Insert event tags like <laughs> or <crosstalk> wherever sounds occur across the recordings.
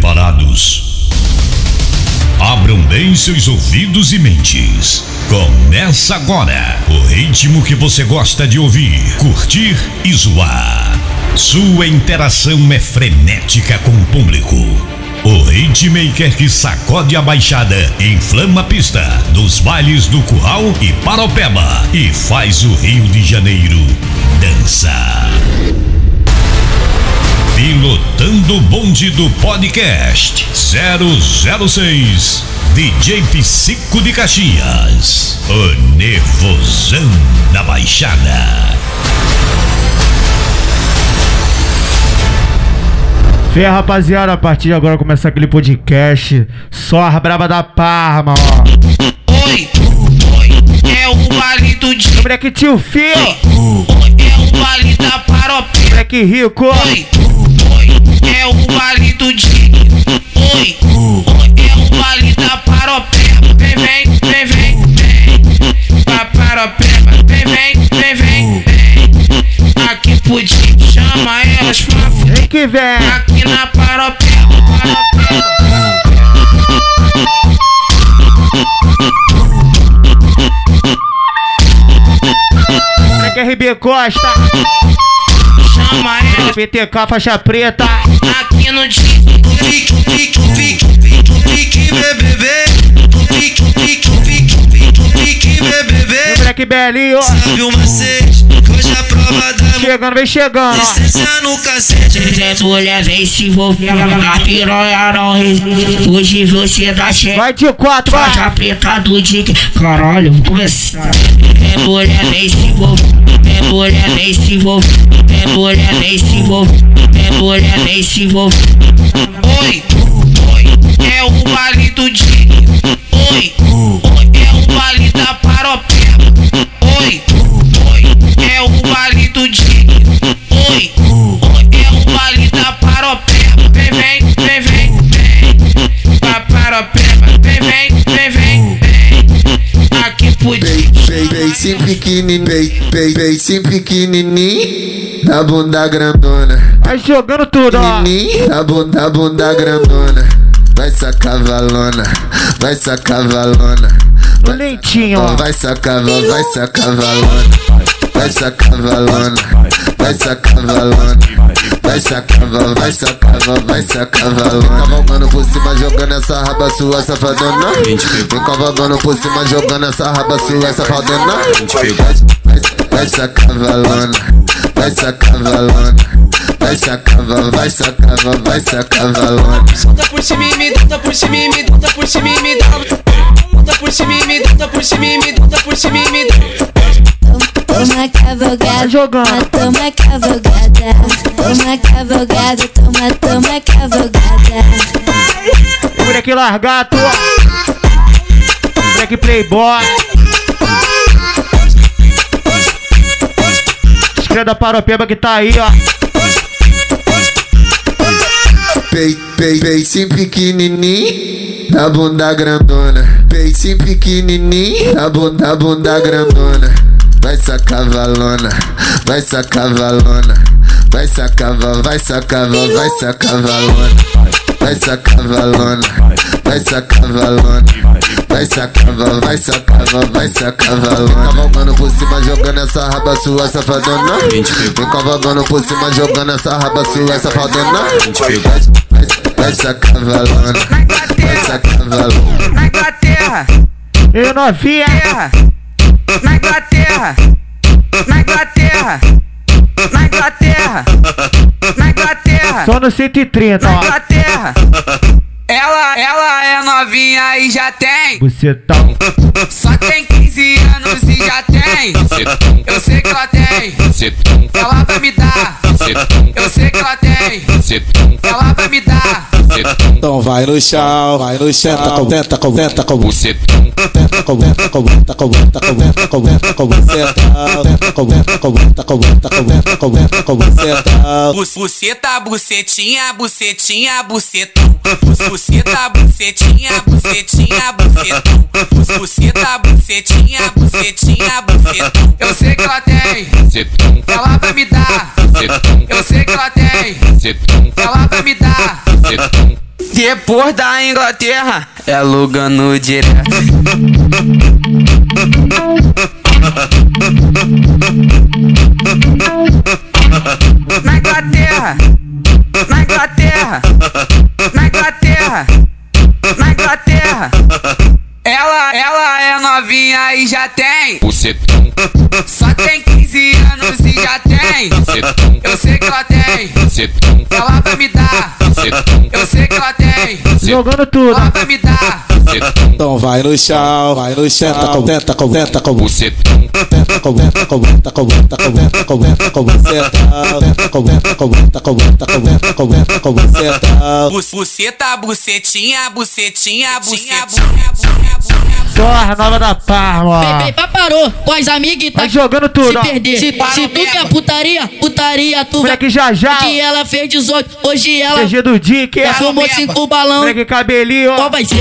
Preparados? Abram bem seus ouvidos e mentes. Começa agora o ritmo que você gosta de ouvir, curtir e zoar. Sua interação é frenética com o público. O hitmaker que sacode a baixada, inflama a pista dos bailes do Curral e Paropeba e faz o Rio de Janeiro dançar. Pilotando o bonde do podcast 006 DJ Psico de Caxias. O nervosão da baixada. Fé, rapaziada, a partir de agora começa aquele podcast. Só a braba da Parma, ó. Oi, oi, é o baile do dia. Moleque tio Fio, Oi, é o baile da paropé. moleque rico. Oi, oi, é o baile do dia. Oi, é o baile da paropé. Vem, vem, vem, vem, vem. Pra paropé, vem, vem, vem, vem, vem. Aqui pudim, chama elas pra. Vem que vem. Aqui na paropé. Moleque RB Costa, PTK faixa preta. aqui no dia. Pique, pique, pique, pique, pique, BBB. Pique, pique, pique, pique, pique, BBB. Moleque belinho, Sabe que hoje a prova da chegando, vem chegando. licença no cacete. Essa mulher vem se envolver, a piranha não resiste. Hoje você dá cheque. Vai de quatro, Faixa vai. preta do Dick, caralho, vou começar. É mulher, vem se envolver. É mulher, vem se envolver. É mulher, vem se envolver. É mulher, vem se envolver. Oi, oi, é o baile do Dick. Oi, oi, é Pei, peitinho pequenininho, peitinho pequenininho, da bunda grandona, Vai jogando tudo, ó. da bunda, da bunda grandona, vai sacar valona, vai sacar valona, No lentinho, ó, vai sacar, va- vai sacar valona, vai sacar valona, vai sacar valona. Vai sacar, va- vai sacar, va- vai sacar valona. Cavalgando por cima, jogando essa raba sua safadona. Vem cavalgando por cima, jogando essa raba sua safadona. Vai, vai sacar valona, vai sacar valona. Vai sacar, va- vai sacar, va- vai sacar valona. Bota por cima e me bota por cima e me bota por cima e me dá. Bota por cima e me bota por cima e me bota por cima e me dá. Toma cavalgada, jogando. toma, toma cavalgada, toma cavalgada, toma, toma cavalgada. Moleque largato. Moleque playboy. Escreve da paropeba que tá aí, ó. Pei, pei, peitinho pequenininho, da bunda grandona. Peitinho pequenininho, da bunda, da bunda grandona. Vai sacar valona, vai sacar valona. Vai sacar, va- vai sacar, va- vai sacar valona. Vai sacar valona, vai sacar valona. Vai sacar, va- vai sacar, va- vai sacar valona. Cavalgando por cima, jogando essa raba sua safadona. Vem cavalgando por cima, jogando essa raba sua safadona. Vai, vai, vai sacar valona, vai sacar valona. Na Inglaterra, E novinha. Na Inglaterra, na Inglaterra, na Inglaterra, na Inglaterra, Só no 130, na ó. Inglaterra. Ela, ela é novinha e já tem. Bucetão. Só tem 15 anos e já tem. Eu sei que ela tem. Ela vai me dar. Eu sei que ela tem. Ela vai me dar. Então vai no chão, vai no chão, tenta com, tenta com, tenta com você, tenta com, tenta com, tenta com, tenta com, tenta com, tenta com você, tenta com, tenta com, tenta com, tenta com, tenta com, tenta com você, Buceta, bucetinha, bucetinha, bucetão. Buceta, bucetinha, bucetinha, bucetão. Buceta, bucetinha, bucetinha, bucetão. Eu sei que ela tem. Ela vai me dar. Eu sei que ela tem. Ela vai me dar. Depois da Inglaterra, é Lugano direto. Na Inglaterra, na Inglaterra, na Inglaterra, na Inglaterra. Ela, ela é novinha e já tem. Bucetão, Só tem 15 anos e já tem. bucetão, Eu sei que ela tem. bucetão, Ela vai me dar. bucetão, Eu sei que ela tem. Jogando tudo. Ela vai me dar. bucetão, Então vai no chão, vai no chão, tenta com, tenta com, tenta com, bucetão, tenta com, tenta com, tenta com, tenta com, tenta com, tenta com, bucetão, tenta com, tenta com, tenta com, tenta com, tenta com, tenta com, bucetão. Bu- Buceta, bucetinha, bucetinha, bucetinha, bucetinha. Zorra nova da Parma. Bebê, parou com as amigas e tá Vai jogando tudo, se perder. Se, se tu quer putaria, putaria, tu vai. Moleque já já. Que ela fez 18, hoje ela DG do Dick. já fumou cinco balão. Moleque cabelinho, Qual vai ser?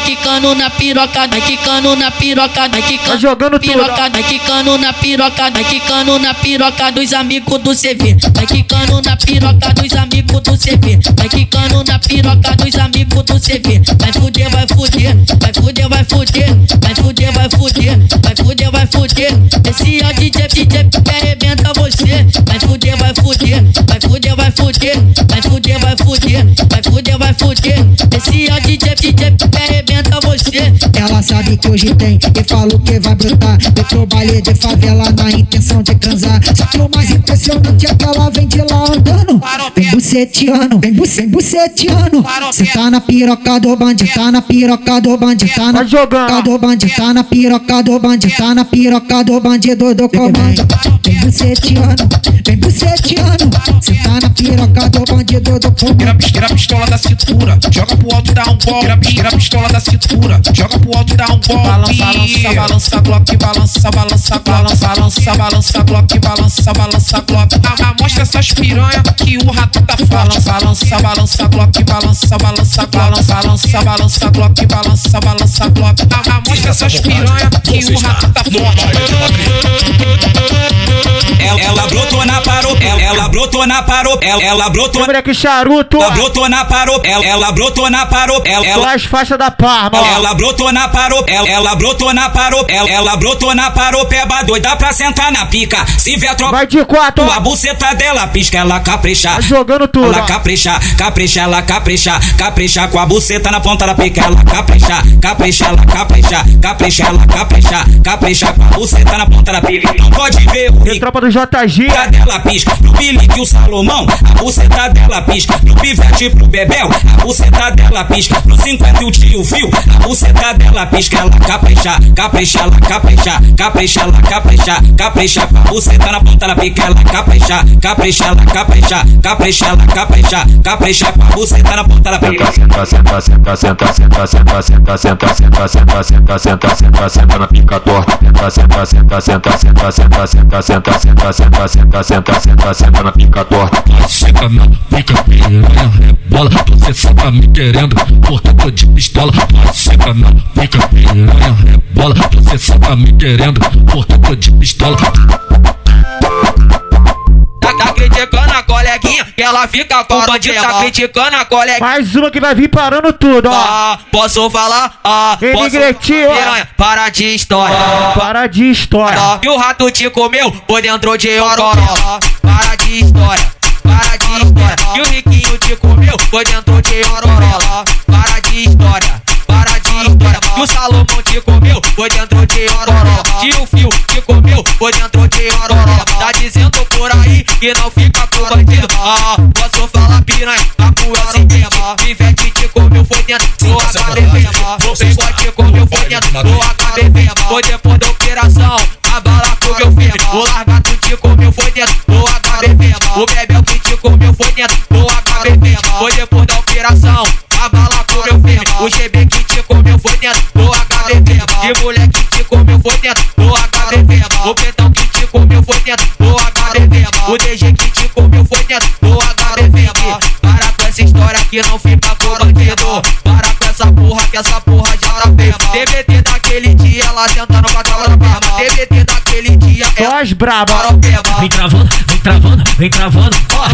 Vai quicando na piroca, vai quicando na piroca, vai quicando Vai jogando piroca, vai quicando na piroca, vai quicando na piroca dos amigos do CV. Vai quicando na piroca dos amigos do CV. Vai quicando na piroca dos amigos do CV. Vai fuder, vai fuder, vai fuder, vai fuder, vai fuder, vai fuder, vai fuder, vai fuder. Esse é o DJ, DJ que arrebenta você. Vai fuder, vai fuder, vai fuder, vai fuder, vai fuder, vai fuder, vai fuder, vai fuder. Esse é o DJ, DJ que arrebenta você. Ela sabe que hoje tem e falou que vai brotar. Eu trabalhei de favela na intenção de transar. Só que o mais impressionante é que ela vem de lá andando. Vem buceteando, vem, bu vem buceteando. Cê tá na piroca do bandido, tá na piroca do bandido, tá na Vai jogando. piroca do bandido, tá na piroca do bandido, tá na piroca do bandido do comando. Vem buceteando, vem buceteando. Cê tá na piroca do bandido do comando. Tira, tira a pistola da cintura, joga pro alto e dá um golpe. Tira, tira a pistola da cintura, joga pro alto e dá um golpe. Balança, balança, balança, glock, balança, balança, balança, balança, balança, glock, balança, balança, glock. Ah, ah, mostra essas piranha que o rato tá forte. Balança, balança, glock, balança, balança, balança, balança, balança, glock, balança, balança, glock. Ah, ah, mostra essas piranha que o rato tá forte. Ela, brotou na parou, ela, brotou na parou, ela, brotou, Moleque charuto. ela brotou na parou, ela, brotou na parou, ela, as faixas da Parma, ela brotou na parou, ela, brotou na parou, ela, brotou na parou, peba doida pra sentar na pica. Se vier troca, Vai de quatro, a buceta dela pisca, ela capricha. Vai jogando tudo, Ela capricha, capricha, ela capricha, capricha com a buceta na ponta da pica, ela capricha, capricha, ela capricha, capricha, ela capricha, capricha com a buceta na ponta da pica. Não pode ver o E rico tropa do JG. buceta dela pisca, no Billy que o Salomão, a buceta dela pisca, no Pivete pro Bebel, a buceta dela pisca, no 50 e o tio Fio, a buceta dela pisca, ela capricha, capricha, ela capricha, capricha, ela capricha, capricha a buceta na ponta da pica, ela capricha, capricha, ela capricha, capricha, ela capricha, capricha a buceta na ponta da pica. senta, senta, senta, senta, senta, senta, senta, senta, senta, senta, senta, senta, senta, senta na pica torta. Senta, senta, senta, senta, senta, senta, senta, senta, senta, senta, senta, senta, senta na pica torta. Senta na pica, piranha, rebola. Você só tá me querendo, porque tô de pistola. Senta na pica, piranha, rebola. Você só tá me querendo, porque tô de pistola. Coleguinha, que ela fica com o bandido. Tá criticando a coleguinha. Mais uma que vai vir parando tudo, ó. Ah, posso falar? Ah, Ei, posso Negretinho, ó. Piranha, para de história. Para de história. Ah, E o rato te comeu por dentro de Ororola. Para de história, para de história. E o riquinho te comeu por dentro de Ororola. Para de história, para de história. E o Salomão te comeu por dentro de Ororola. E o Fio te comeu por dentro de Ororola. Tá dizendo por que não fica com bandido. Ah, posso falar piranha, a rua é o seguinte. Pivete te comeu foi dentro do HBV. O Playboy te comeu foi dentro do HBV. Foi depois da operação, a bala com meu filho. O largato te comeu foi dentro do HBV. O bebel que te comeu foi dentro do HBV. Foi depois da operação, a bala com meu filho. O GB que te comeu foi dentro do HBV. De moleque te comeu foi dentro do HBV. O petão que te comeu foi dentro do HBV. O DG que te comeu foi dentro do HBV. Para com essa história que não fica com bandido. Para com essa porra que essa porra já tá feia. TBT daquele dia, ela sentando com a cala na barba. TBT daquele dia, ela as braba. Vem travando, vem travando, vem travando. Ó,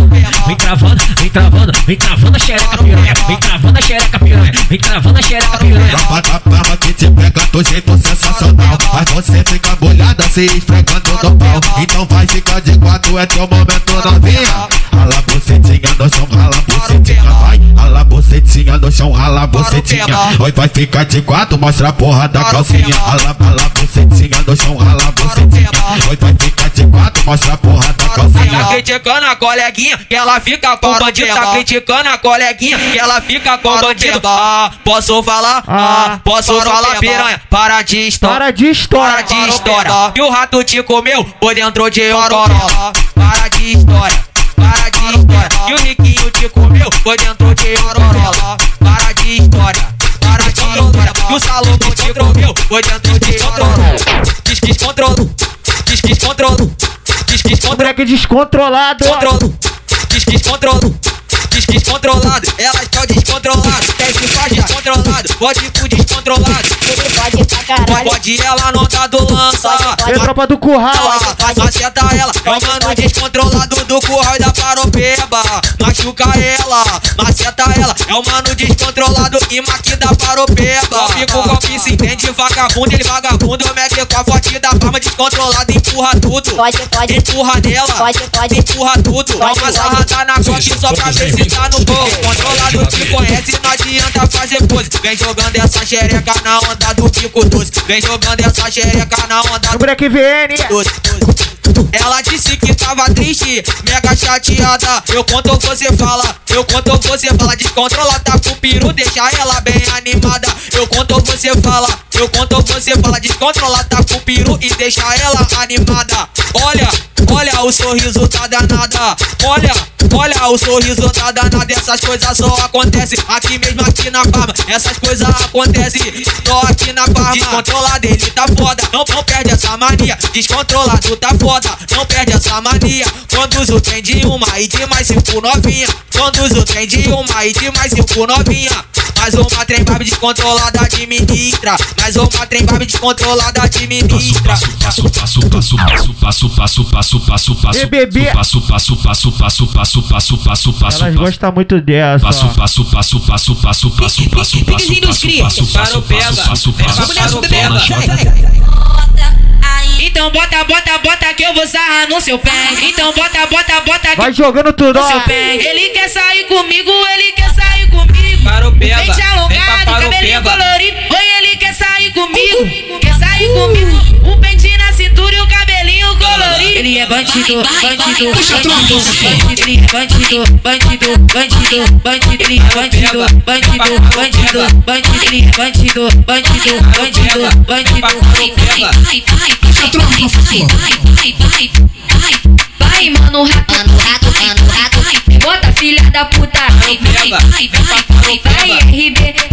vem travando, vem travando, vem travando a xereca piranha, vem travando a xereca piranha, vem travando a xereca piranha. Da palma que te pega do jeito sensacional você fica molhada se esfregando no pau. Então vai ficar de quatro, é teu momento novinha Rala bucetinha no chão, rala bucetinha bucetinha no chão, rala bucetinha Oi, vai ficar de quatro, mostra a porra da calcinha Rala, rala bucetinha no chão, rala bucetinha Oi, vai ficar de quatro, mostra a porra da Tá calcinha criticando a coleguinha, que ela fica com o bandido. Tá criticando a coleguinha, que ela fica com o bandido. Ah, posso falar? Ah, posso falar, piranha? Para de história. Para de história. Para de história. E o rato te comeu por dentro de um. Para de história. Para de E o riquinho te comeu por dentro de corolla. Para de história. Para de história. E o Salomão te comeu por dentro de corolla. Diz que descontrolo. Diz que descontrolo. Diz que descontrolo. Moleque descontrolado. Descontrolo. Diz que descontrolo. Diz que descontrolado. Elas estão descontroladas. Tem que descontrolado. Pode pro descontrolado. Pode pra caralho. Pode ela não tá do lança. A tropa do curral. Maceta ela, é o mano descontrolado do curral e da paropeba. Machuca ela, maceta ela, é o mano descontrolado e maqui da paropeba. Golpe com golpe se entende vagabundo, ele vagabundo. Mego com a forte da palma descontrolada, empurra tudo. Pode, pode. Empurra nela, Pode, pode. empurra tudo. Dá uma sarrada na coque só pra ver se tá no gol. Controlado te conhece, não adianta fazer pose. Vem jogando essa xereca na onda do bico doce. Vem jogando essa xereca na onda do moleque VN. doce. Ela disse que tava triste, mega chateada. Eu conto você fala, eu conto você fala. Descontrola, tá com o peru, deixa ela bem animada. Eu conto você fala, eu conto você fala. Descontrola, tá com o peru e deixa ela animada. Olha, olha o sorriso tá danada. Olha, olha o sorriso tá danada. Essas coisas só acontecem aqui mesmo, aqui na Palma. Essas coisas acontecem só aqui na Palma. Descontrolado, ele tá foda. Não, não perde essa mania. Descontrolado tá foda. Não perde essa mania. Conduz o trem de uma e de mais cinco novinha. Conduz o trem de uma e de mais cinco novinha. Mais uma trem babe descontrolada administra. Mais uma trem babe descontrolada administra. passo, passo, passo, passo, passo, passo, passo, passo, passo, E bebê. passo, passo, passo, passo, passo, passo, passo, passo, Elas passo, gostam muito dessa. passo, ó. passo, passo, passo, passo, passo, passo, passo, passo, passo, passo, passo, passo, passo, passo, Então bota, bota, bota que eu vou sarrar no seu pé. Então bota, bota, bota que Vai jogando tudo, no seu ó. pé. Ele quer sair comigo, ele quer sair comigo. Paropeba, Vem te vem alongado, pra cabelinho colorido. Oi, ele quer sair comigo, quer sair comigo. Um pente colorido. Ele é bandido, bandido, bandido, bandido. Ele é bandido, bandido, bandido, bandido. Ele é bandido, bandido, bandido, bandido. Ele é bandido, bandido, bandido, bandido. Vai, mano, rato, mano, rato, mano, rato. Bota filha da puta. Vai, vai, vai, vai, vai, RB.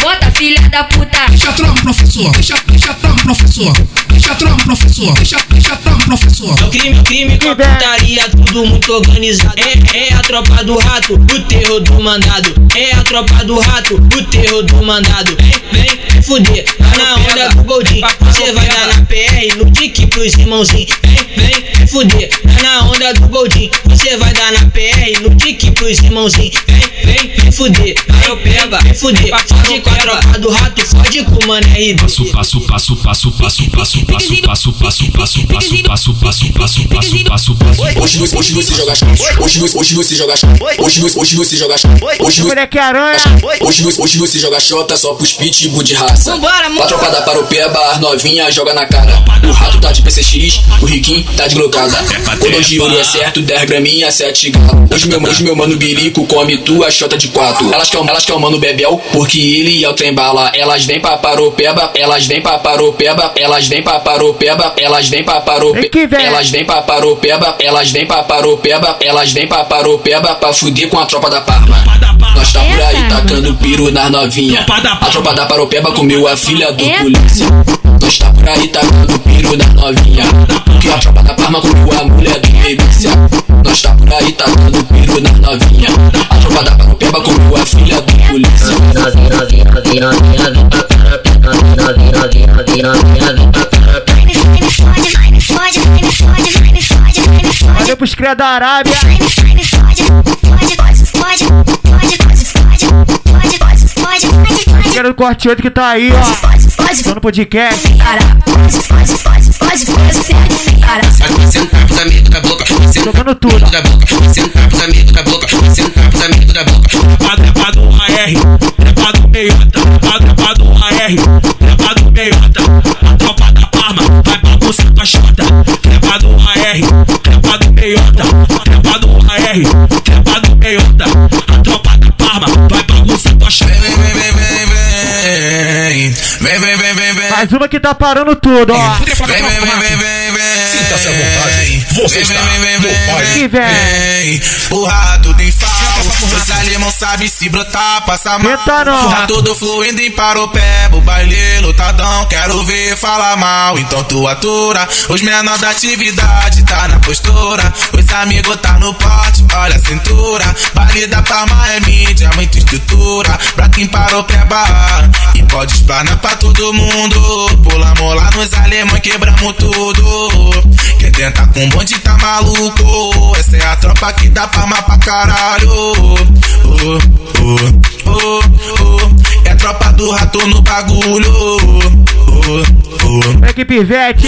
Bota filha da puta. Deixa tropa, professor. Deixa, deixa tropa, professor. Deixa tropa, professor. Deixa, deixa tropa, professor. É o crime, crime com a putaria, tudo muito organizado. É, é a tropa do rato, o terror do mandado. É a tropa do rato, o terror do mandado. Vem, vem, fuder, tá na onda do Goldin. Você vai dar na PR, no tique pros irmãozinhos. Vem, vem, fuder, tá na onda do Goldin. Você vai dar na PR, no tique pros irmãozinhos. Vem, vem, vem fuder, eu pego, vem fuder. Fode com a tropa do rato, fode com o mano RB. passo, passo, passo, passo, passo, passo, passo, passo, passo, passo, passo, passo, passo, passo, passo, passo, passo. Hoje você, hoje você joga chão. Hoje você, hoje você joga chão. Hoje você, hoje você joga chão. Hoje você, Moleque aranha. hoje você, hoje você joga xota só pros pitbull de raça. A tropa da paropeba, as novinha joga na cara. O rato tá de PCX, o riquinho tá de glocada. Cordão de ouro é certo, 10 graminha, 7 galo. Hoje meu, hoje meu mano bilico come tua xota de 4. Elas quer, elas quer o mano bebel, porque ele é o trem bala. Elas vem pra paropeba, elas vem pra paropeba, elas vem pra paropeba, elas vem pra paropeba. que. Elas vem pra paropeba, elas vem pra paropeba, elas vem pra paropeba pra fuder com a tropa da Parma. Nós tá por aí tacando piro nas novinha. A tropa da paropeba comeu a filha do polícia. Nós tá por aí tacando piro nas novinha. Porque a tropa da Parma comeu a mulher do milícia. Nós tá por aí tacando piro nas novinha. A tropa da paropeba comeu a filha do polícia. Valeu, pros cria da Arábia. Quero corte 8 que tá aí, ó pode, só no podcast. faz faz faz faz faz faz faz faz faz faz faz faz faz da boca, faz faz faz faz faz faz faz faz faz faz amigos da boca, faz faz faz faz amigos da boca. Trepado, trepado, um AR, trepado, faz trepado, trepado, um AR, trepado, faz A tropa da Parma vai pra faz faz chota, trepado, um AR, trepado, faz trepado, um AR, trepado, faz A tropa da Parma vai pra faz faz chota vem, vem, vem, vem, vem, vem. Mais uma que tá parando tudo, ó. Vem, vem, vem, vem, vem, Sinta-se à vontade. Você vem, está vem, vem, vem vem vem. O rato tem falo. Os alemão sabe se brotar, passa mal. Tá tudo fluindo em paropebo, baile lotadão. Quero ver falar mal, então tu atura. Os menor da atividade tá na postura. Os amigos tá no pote, olha a cintura. Baile da palma é mídia, muita estrutura. Pra quem parou, peba. E pode espanar pra todo mundo. Pulamos lá nos alemães, quebramos tudo. Quem tenta com bonde tá maluco. Essa é a tropa que dá Parma pra caralho. Oh, oh, oh, oh. É a tropa do rato no bagulho. Oh, oh. É que pivete.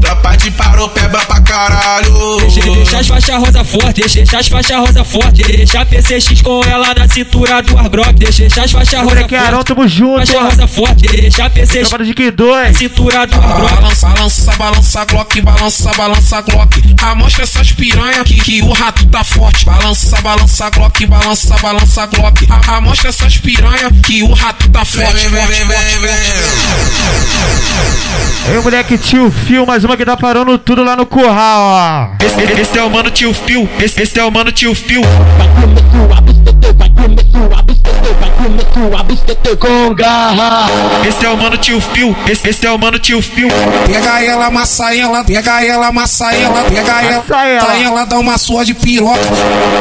Tropa de paropeba pra caralho. Deixa, deixa as faixas rosa forte, deixa, deixa as faixas rosa forte, deixa a PCX com ela na cintura do Arbrock, deixa, deixa as faixas rosa Moleque Arão, forte, tamo junto, faixa rosa forte, deixa a PCX Tropa do Dick 2. cintura do Arbrock. Balança, balança, balança, Glock, balança, balança, Glock. Amostra essas piranha que, que o rato tá forte. Balança, balança, Glock, balança, balança, Glock. A- Amostra essas piranha que o rato tá forte. Vem, vem, forte, vem, forte, vem, Aí, moleque tio Fio, mais uma que tá parando tudo lá no curral, ó. Esse, esse é o mano tio Fio, esse, esse é o mano tio Fio. Esse é o mano tio Fio, esse, esse é o mano tio Fio. Pega ela, amassa ela, pega ela, amassa ela, pega ela, Amassa ela. ela, dá uma sua de piroca.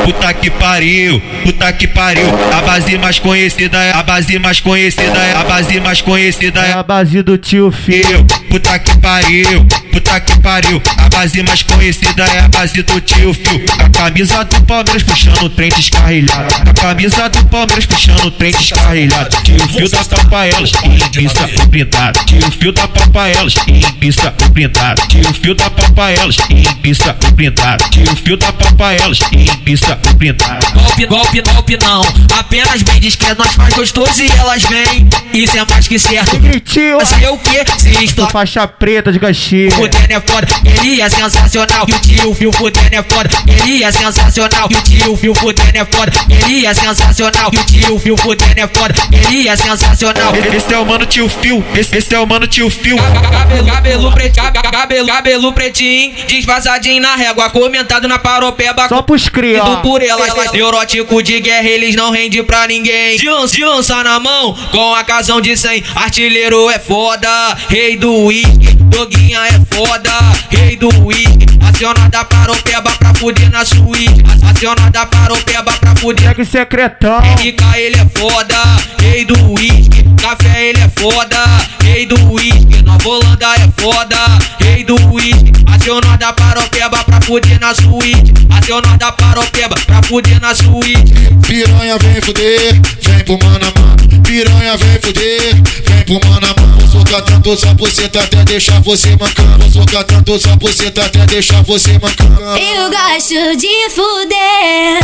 Puta que pariu, puta que pariu. A base mais conhecida é a base mais conhecida é a base mais conhecida É é a base do tio Fio. Eu, puta que pariu, puta que pariu. A base mais conhecida é a base do tio Fio. A camisa do Palmeiras puxando o trem descarrilhado. A camisa do Palmeiras puxando o trem descarrilhado. Tio Fio da papa elas, em pista o blindado. Tio Fio da papa elas, em pista o blindado. Tio Fio da papa elas, em pista o blindado. Tio Fio da papa elas, em pista o blindado. Golpe, golpe, golpe não. Apenas bem diz que nós faz gostoso e elas vêm. Isso é mais que certo. Mas eu que se explodir. Faixa preta de Caxias. Fudendo é foda, ele é sensacional. E o tio Fio fudendo é foda, ele é sensacional. E o tio Fio fudendo é foda, ele é sensacional. E o tio Fio fudendo é foda, ele é sensacional. Esse é o mano tio Fio, esse, esse é o mano tio Fio. Cabelo, cabelo pretinho, cabelo, cabelo pretinho, disfarçadinho na régua, comentado na paropeba. Só pros cria, por elas, neurótico de guerra, eles não rende pra ninguém. De onça na mão, com a casão de 100. Artilheiro é foda, rei do uísque. Doguinha é foda, rei do uísque. Acionada paropeba pra fuder na suíte. Acionada paropeba pra fuder Moleque secretão. RK ele é foda, rei do uísque. Café ele é foda, rei do uísque. Nova Holanda é foda, rei do uísque. Acionada paropeba pra fuder na suíte. Acionada paropeba pra fuder na suíte. Piranha vem fuder, vem pro mano a mano. Piranha vem fuder, vem pro mano a mano. Vou socar tanto sua buceta até deixar você mancando. Vou socar tanto sua buceta até deixar você mancando. Eu gosto de fuder.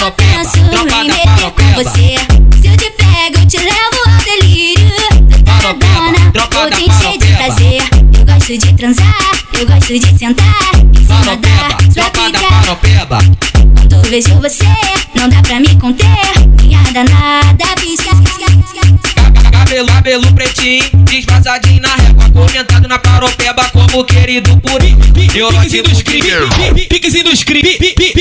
Só penso em meter com você. Se eu te pego, eu te levo ao delírio. Paradona, vou te encher de prazer. Eu gosto de transar, eu gosto de sentar. Em cima da Paropeba, sua pica. Quando vejo você, não dá pra me conter. Minha danada. Cabelo, cabelo pretinho, disfarçadinho na régua, comentado na paropeba como querido por Neurótico de guerra. Piquezinho dos cri,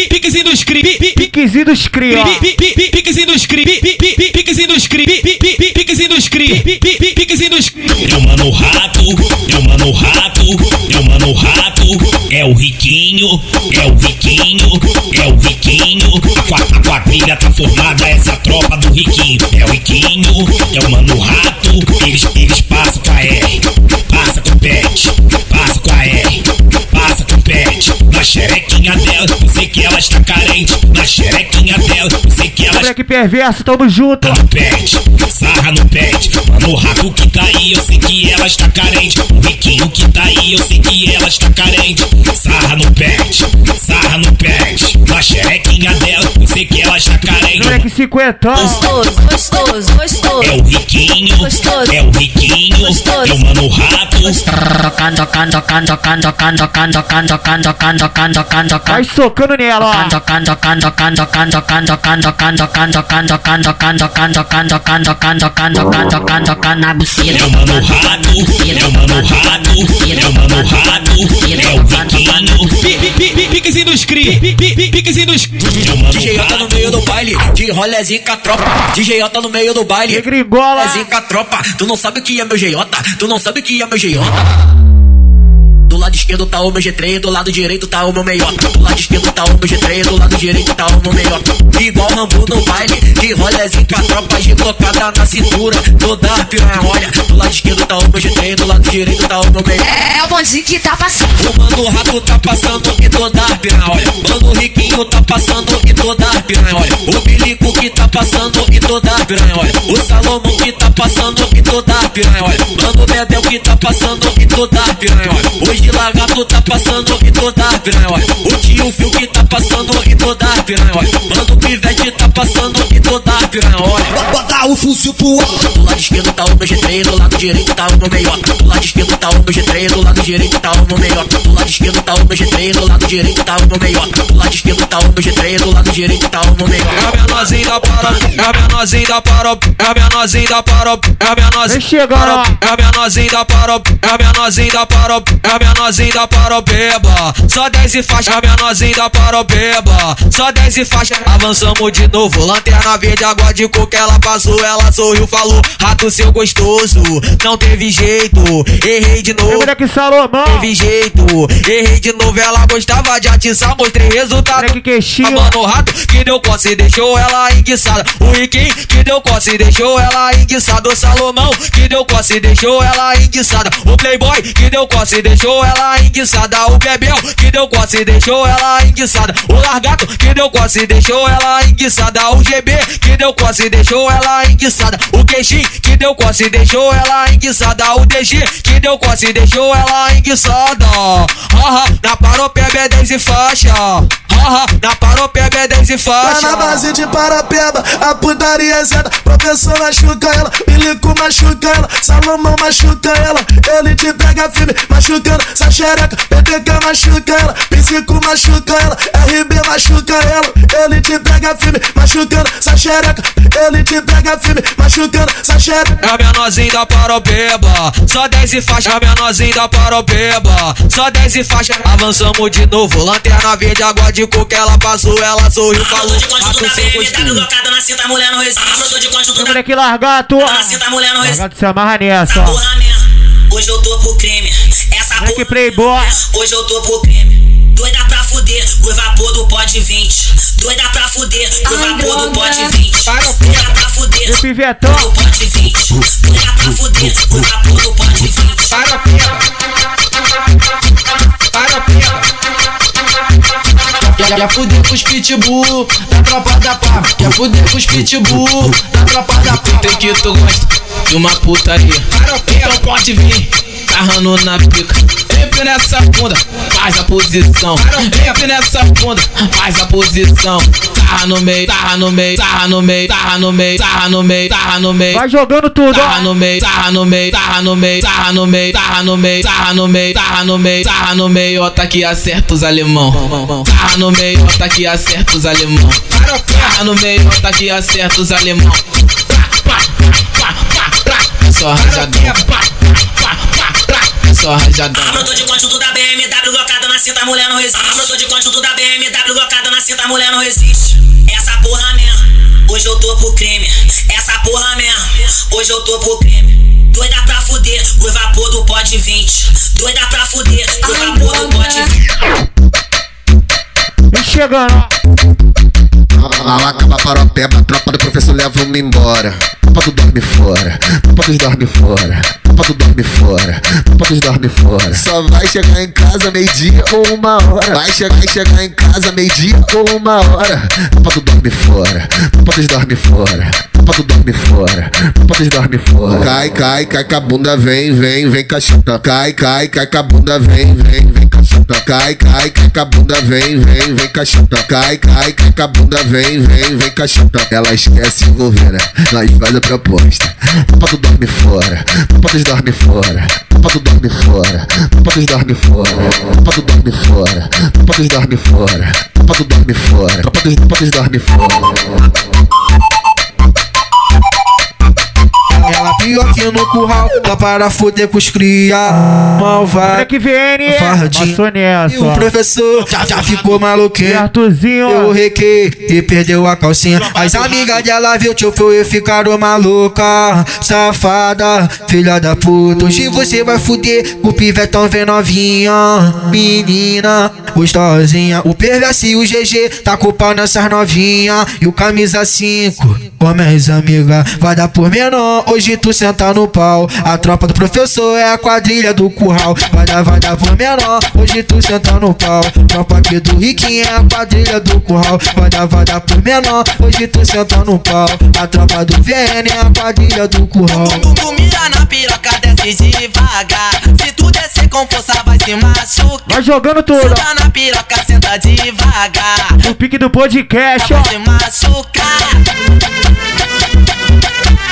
piquezinho dos cri, Piquezinho dos cria, ó. piquezinho dos cri, piquezinho dos cri, piquezinho dos cri, piquezinho dos É o mano rato, o mano rato, o mano rato, é o riquinho, é o riquinho, é o riquinho. A quadrilha tá formada, essa tropa do riquinho. É o riquinho, é o mano rato, eles, eles passam com xerequinha dela, eu sei que ela está carente. Na xerequinha dela, eu sei que ela. Moleque perverso, tamo junto. Ela pede, sarra no pet. Mano, o rato que tá aí, eu sei que ela está carente. O riquinho que tá aí, eu sei que ela está carente. Sarra no pet, sarra no pet. Na xerequinha dela, eu sei que ela está carente. Moleque cinquentão. Gostoso, gostoso, gostoso. É o riquinho, gostoso. é o riquinho, gostoso. é o mano rato. Gostoso. Tocando, tocando, tocando, tocando, tocando, tocando, tocando, tocando. Vai socando nela, Piquezinho dos cri, piquezinho dos... DJ no meio do baile, que rola é zica tropa. DJ no meio do baile, que gringola. É zica tropa, tu não sabe que é meu geiota, tu não sabe que é meu geiota. Do lado esquerdo tá o meu G3, do lado direito tá o meu meiota. Do lado esquerdo tá o meu G3, do lado direito tá o meu meiota. Igual Rambo no baile, de rolezinho com a tropa, de colocada na cintura. Toda piranha olha, do lado esquerdo tá o meu G3, do lado direito tá o meu meiota. É o bonde que tá passando. O mano rato tá passando e toda piranha olha. Mano riquinho tá passando e toda piranha olha. O bilico que tá passando e toda piranha olha. O Salomão que tá passando e toda piranha olha. Mano Bedel que tá passando e toda piranha olha. Hoje lagarto tá passando e toda piranha olha. O tio Fio que tá passando e toda piranha olha. Mano Pivete tá passando e toda piranha olha. Bota o fuzil pro alto. Do lado esquerdo tá o meu G3, do lado direito tá o meu meiota. Do lado esquerdo tá o meu G3, do lado direito tá o meu meiota. Do lado esquerdo tá o meu G3, do lado direito tá o meu meiota. Do lado esquerdo tá o meu G3, do lado direito tá o meu meiota. É a menorzinha da para, é a menorzinha da para, é a menorzinha da para, é a menorzinha Vem chegando, ó. É a menorzinha da para, é a menorzinha da para, é a menorzinha da para, beba. Só 10 e faixa, a menorzinha da para, beba. Só 10 e faixa, avançamos de novo. Lanterna verde, água de coco, ela passou, ela sorriu, falou: Rato seu gostoso, não teve jeito, errei de novo. Moleque Salomão. Teve jeito, errei de novo, ela gostava de atiçar, mostrei resultado. Moleque queixinho. Mano rato que deu coça e deixou ela enguiçada. O Riquinho que deu coça e deixou ela enguiçada. O Salomão que deu coça e deixou ela enguiçada. O Playboy que deu coça e deixou ela enguiçada. O Bebel que deu coça e deixou ela enguiçada. O Largato que deu coça e deixou ela enguiçada. O GB que deu coça e deixou ela enguiçada. O Queixinho que deu coça e deixou ela enguiçada. O DG que deu coça e deixou ela enguiçada. Na paropeba é 10 e faixa. Na paropeba é 10 e faixa. na base de Parapeba, a putaria é zeda. Professor machuca ela, Milico machuca ela, Salomão machuca ela. Ele te pega firme, machucando essa xereca. PTK machuca ela, Psico machuca ela, RB machuca ela. Ele te pega firme, machucando essa xereca. Ele te pega firme, machucando essa xereca. É a menorzinha da paropeba, só 10 e faixa. É a menorzinha da paropeba, só 10 e faixa. Avançamos de novo, lanterna verde, água de coco. Ela passou, ela sorriu, falou. Rato seu gostoso. Blocada na cinta, mulher no resíduo. Brotou de conjunto da Moleque largato. na cinta, mulher no resíduo. Largato se amarra nessa, hoje eu tô pro crime. É que playboy. É, hoje eu tô pro prêmio. Doida pra fuder, o vapor do pote vinte. 20. Doida pra fuder, o vapor do pote de Para, Doida pra fuder, o pivetão. do pote 20. Doida pra fuder, o vapor do pote vinte. 20. Para, pia. Para, pia. Quer, fuder com os pitbull da tropa da pá. Quer fuder com os pitbull da tropa da pá. Tem que tu gosta de uma putaria. Então pode vir, sarrando na pica. Sempre nessa bunda, faz a posição. Sempre nessa bunda, faz a posição. Sarra no meio, sarra no meio, sarra no meio, sarra no meio, sarra no meio, sarra no meio. Vai jogando tudo, Sarra ó. no meio, sarra no meio, sarra no meio, sarra no meio, sarra no meio, sarra no meio, sarra no meio, sarra no meio, ó, tá que acerta os alemão. Sarra no meio, ó, tá que acerta os alemão. Sarra no meio, tá que acerta os alemão. É só rajadão. É só rajadão. Brotou de conjunto da BMW, blocada na cinta, mulher não resiste. Brotou de conjunto da BMW, blocada na cinta, mulher não resiste. Essa porra mesmo, hoje eu tô pro crime. Essa porra mesmo, hoje eu tô pro crime. Doida pra fuder, o vapor do pode 20. Doida pra fuder, o vapor do pode 20. Chegando, ó. Mal acaba paropeba, tropa do professor leva-me embora. Tropa do dorme fora, tropa dos dorme fora. Tropa do dorme fora, tropa dos dorme fora. Só vai chegar em casa meio-dia ou uma hora. Vai chegar, chegar em casa meio-dia ou uma hora. Tropa do dorme fora, tropa dos dorme fora. Tropa do dorme fora, tropa dos dorme fora. Cai, cai, cai com a bunda, vem, vem, vem cachota. Cai, cai, cai com a bunda, vem, vem, vem cachota. Cai, cai, cai a bunda, vem, vem, vem cachota. Cai, cai, cai a bunda, vem, vem, vem cachota. Ela esquece envolver, ela faz a proposta. Tropa do dorme fora, tropa dos dorme fora. Tropa do dorme fora, tropa dos dorme fora. Tropa do dorme fora, tropa dos dorme fora. Tropa do dorme fora, tropa dos dorme fora. Ela pior que no curral, dá para foder com os cria. Malvado. que VN, Fardinho. E o professor já, já ficou maluquinho. Arthurzinho, ó. Eu requei e perdeu a calcinha. As amigas dela viu tio foi e ficaram maluca. Safada, filha da puta. Hoje você vai fuder. O pivetão vem novinha. Menina, gostosinha. O perverso e o GG tá culpando essas novinha. E o camisa 5, como é amiga, vai dar por menor. Hoje tu senta no pau. A tropa do professor é a quadrilha do curral. Vai dar, vai dar por menor. Hoje tu senta no pau. Tropa aqui do Riquinho é a quadrilha do curral. Vai dar, vai dar por menor. Hoje tu senta no pau. A tropa do VN é a quadrilha do curral. Tu mira na piroca, desce devagar. Se tu descer com força, vai se machucar. Vai jogando tudo. Senta na piroca, senta devagar. O pique do podcast, ó. Vai se machucar.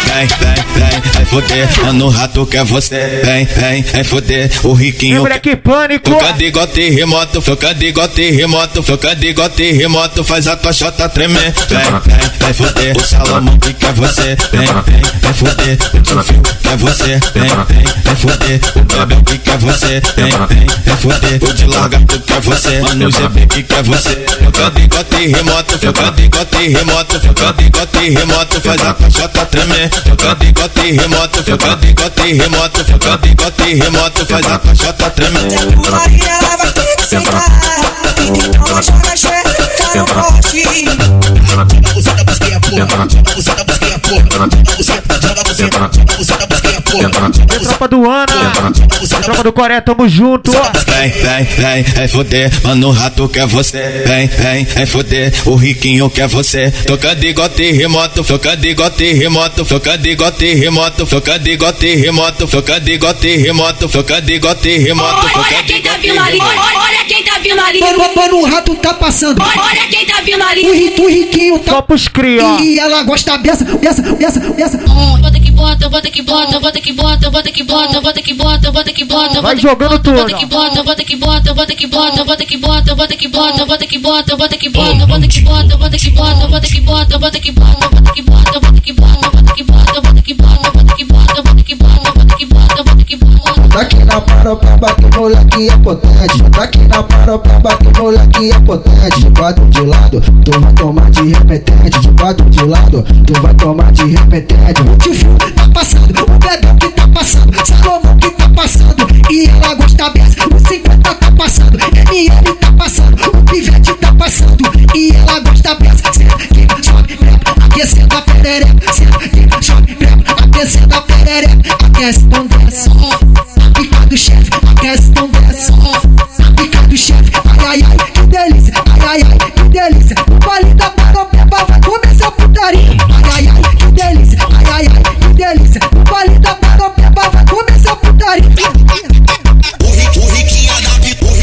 Vem, vem, vem, vai foder, mano, rato quer você. Vem, vem, vai foder, o riquinho. Lembra que pânico. Tocando igual terremoto, tocando igual terremoto, tocando igual terremoto, faz a tua chota tremer. Vem, vem, vai foder, o Salomão que quer você. Vem, vem, vai foder, o tio Fio quer você. Vem, vem, vai foder, o Bebel que quer você. Vem, vem, vai foder, o de lagarto quer você. Mano, o GP que quer você. Tocando igual terremoto, tocando igual terremoto, tocando igual terremoto, faz a tua chota tremer. Tocando igual terremoto, tocando igual terremoto, tocando igual terremoto, faz a tua chota tremer. Maria, ela vai ter que sentar. Tropa do Ana, tropa do Coreia, tamo junto. Vem, vem, vem, é foder, mano, rato que é você. Vem, vem, é foder, o riquinho que é você. Toca de gote remoto, toca de gote remoto, toca de gote remoto, toca de gote remoto, toca de gote remoto, toca de gote remoto. Olha quem tá vindo ali, olha quem tá vindo ali. Mano, mano, o rato tá passando. Olha quem tá vindo ali. O, ri, o riquinho tá. Só pros cria. E ela gosta dessa, dessa, dessa, dessa. Bota que bota, bota que bota, bota que bota, bota que bota, bota que bota, bota que bota, Vai jogando tudo. bota que bota, bota que bota, bota que bota, bota que bota, bota que bota, bota que bota, bota que bota, bota que bota, bota que bota, bota que bota, bota que bota, bota que bota, bota que bota, bota que bota, bota que bota, bota que bota, Daqui na paropeba que moleque é potente. Daqui na paropeba que moleque é potente. De quatro de lado, tu vai tomar de repetente. De quatro de lado, tu vai tomar de repetente. O tio tá passando, o bebê que tá passando, Salomão que tá passando. E ela gosta dessa, o 50 tá passando, ML tá passando, o pivete tá passando. E ela gosta dessa, senta que sobe, aquecendo a perereca. Senta que sobe, aquecendo a perereca. Aquece, então desce. Pica do chefe, aquece, então desce. Pica do chefe, ai ai ai, que delícia, ai ai ai, que delícia. O baile da paropeba vai começar a putaria. Ai ai ai, que delícia, ai ai ai, que delícia. O baile da paropeba vai começar a putaria. Adaptou, o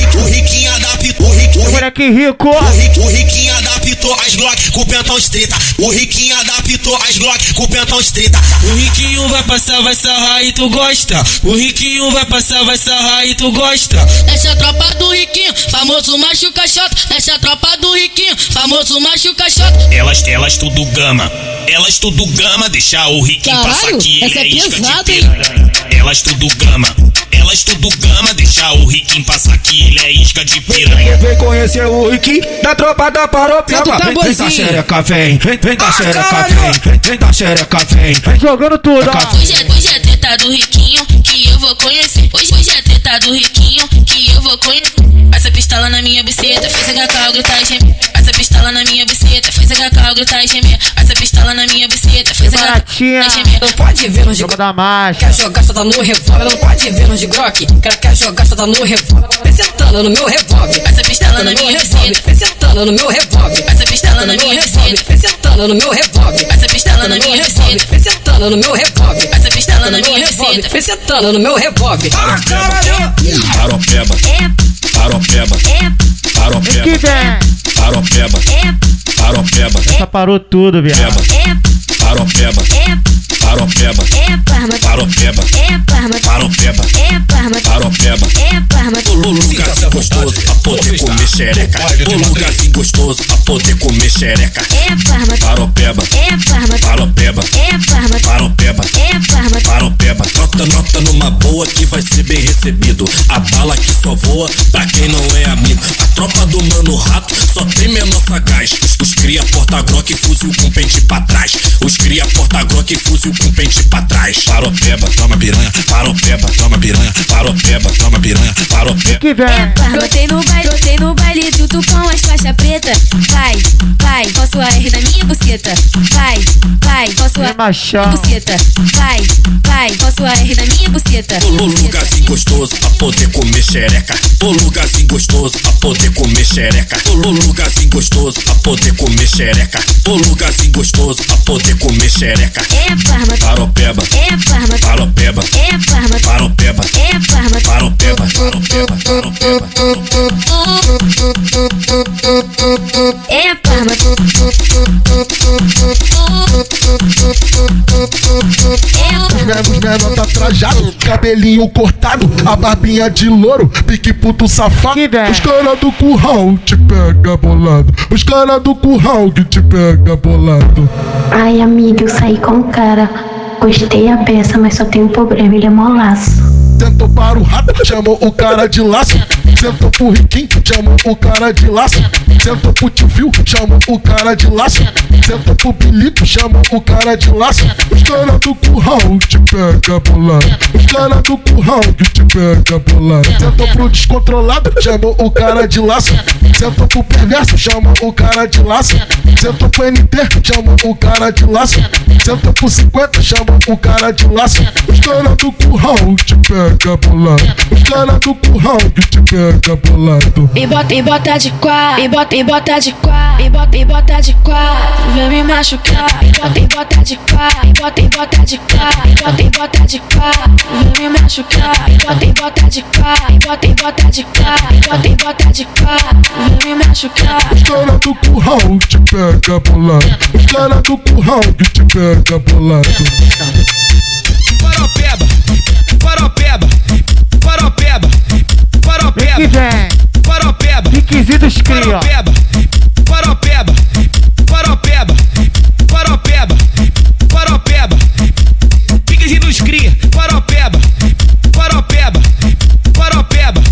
rico- o riquinho adaptou, riquinho adaptou as Glock com o pentão estrita. O riquinho adaptou as Glock com o pentão estrita. O riquinho vai passar, vai sarrar e tu gosta. O riquinho vai passar, vai sarrar e tu gosta. Essa é a tropa do riquinho, famoso macho caixota. Essa é a tropa do riquinho, famoso macho caixota. Elas, elas tudo gama. Elas tudo gama, deixar o riquinho Caralho, passar aqui. essa ele é isca de pesada, hein? piranha. Elas tudo gama. Elas tudo gama, deixar o riquinho passar aqui. Ele é isca de piranha. Vem conhecer o Rick da tropa da paropeba. O Vem, vem da tamborzinho. xereca, vem. Vem, vem da xereca, vem. Vem, vem da xereca, vem. Jogando tudo, ó. Hoje é, hoje é treta do riquinho que eu vou conhecer. Hoje, hoje é treta do riquinho que eu vou conhecer. Essa pistola na minha buceta, fez a cacau gritar e gemer. Essa pistola na minha buceta, fez a xereca, grita e gemer. Essa pistola na minha buceta, fez a Baratinha. gata gemer. Não pode ver de Jogo da marcha. Quer jogar, só tá no revólver. Não pode ver nós de grock. Quer, quer jogar, só tá no revólver. Pensando no meu revólver. Essa pistola na minha buceta. Pensando no meu revólver. Essa pistola na minha buceta. Pensando no meu revólver. Essa pistola na minha buceta. Pensando no meu revólver. Essa pistola na minha buceta. Pensando no meu revólver. Paropeba, paropeba, paropeba, Que vem. paropeba, paropeba, Essa parou tudo, viado. paropeba, paropeba, paropeba, paropeba, paropeba. Ô lugarzinho gostoso pra poder comer xereca. Ô lugarzinho gostoso pra poder comer xereca. Paropeba, paropeba, paropeba, paropeba. Nota, nota numa boa que vai ser bem recebido. A bala que só voa pra quem não é amigo. A tropa do mano rato só tem menor sagaz. Os, os cria porta-groque e fuzil com pente pra trás. Os cria porta-groque e com pente pra trás. Paropeba, toma piranha. Paropeba, toma piranha. Paropeba, toma piranha. Paropeba. Que vem. Brotei no baile, brotei no baile, tudo com as faixas preta. Vai, vai, posso a R da minha buceta. Vai, vai, posso a machão. buceta. Vai, vai, posso a R da minha buceta. Ô lugarzinho gostoso pra poder comer xereca. Ô lugarzinho gostoso pra poder comer xereca. Ô lugarzinho gostoso pra poder comer xereca. Ô lugarzinho gostoso pra poder comer xereca. É farma, Paropeba, é farma, paropeba, é farma, paropeba, é farma. paropeba, paropeba, paropeba. É farma, Os menos menor tá trajado, cabelinho cortado, a barbinha de louro, pique puto safado. Os cara do curral te pega bolado. Os cara do curral que te pega bolado. Ai, amiga, eu saí com o cara. Gostei a peça, mas só tem um problema, ele é molaço. Sentou para o rato, chamou o cara de laço. Sentou pro riquinho, chamou o cara de laço. Sentou pro tio chamou o cara de laço. Sentou pro Bilico, chamou o cara de laço. Os cara do curral te pega bolado. Os cara do curral que te pega bolado. Sentou pro descontrolado, chamou o cara de laço. Sentou pro perverso, chamou o cara de laço. Sentou pro NT, chamou o cara de laço. Sentou pro 50, chamou o cara de laço. Os cara do curral te pega bolado. Os cara do curral que te pega bolado. E bota, e bota de quatro, e bota, e bota de quatro, e bota, e bota de quatro, vem me machucar. E bota, e bota de quatro, e bota, e bota de quatro, e bota, e bota de quatro, vem me machucar. E bota, e bota de quatro, e bota, e bota de quatro, e bota, e bota de quatro, vem me machucar. Os cara do curral te pega bolado. Os cara do curral que te pega bolado. Paropeba, paropeba, paropeba, paropeba. Paropeba. Requisitos cria. Paropeba, paropeba, paropeba, paropeba, paropeba. Requisitos cria. Paropeba, paropeba, paropeba.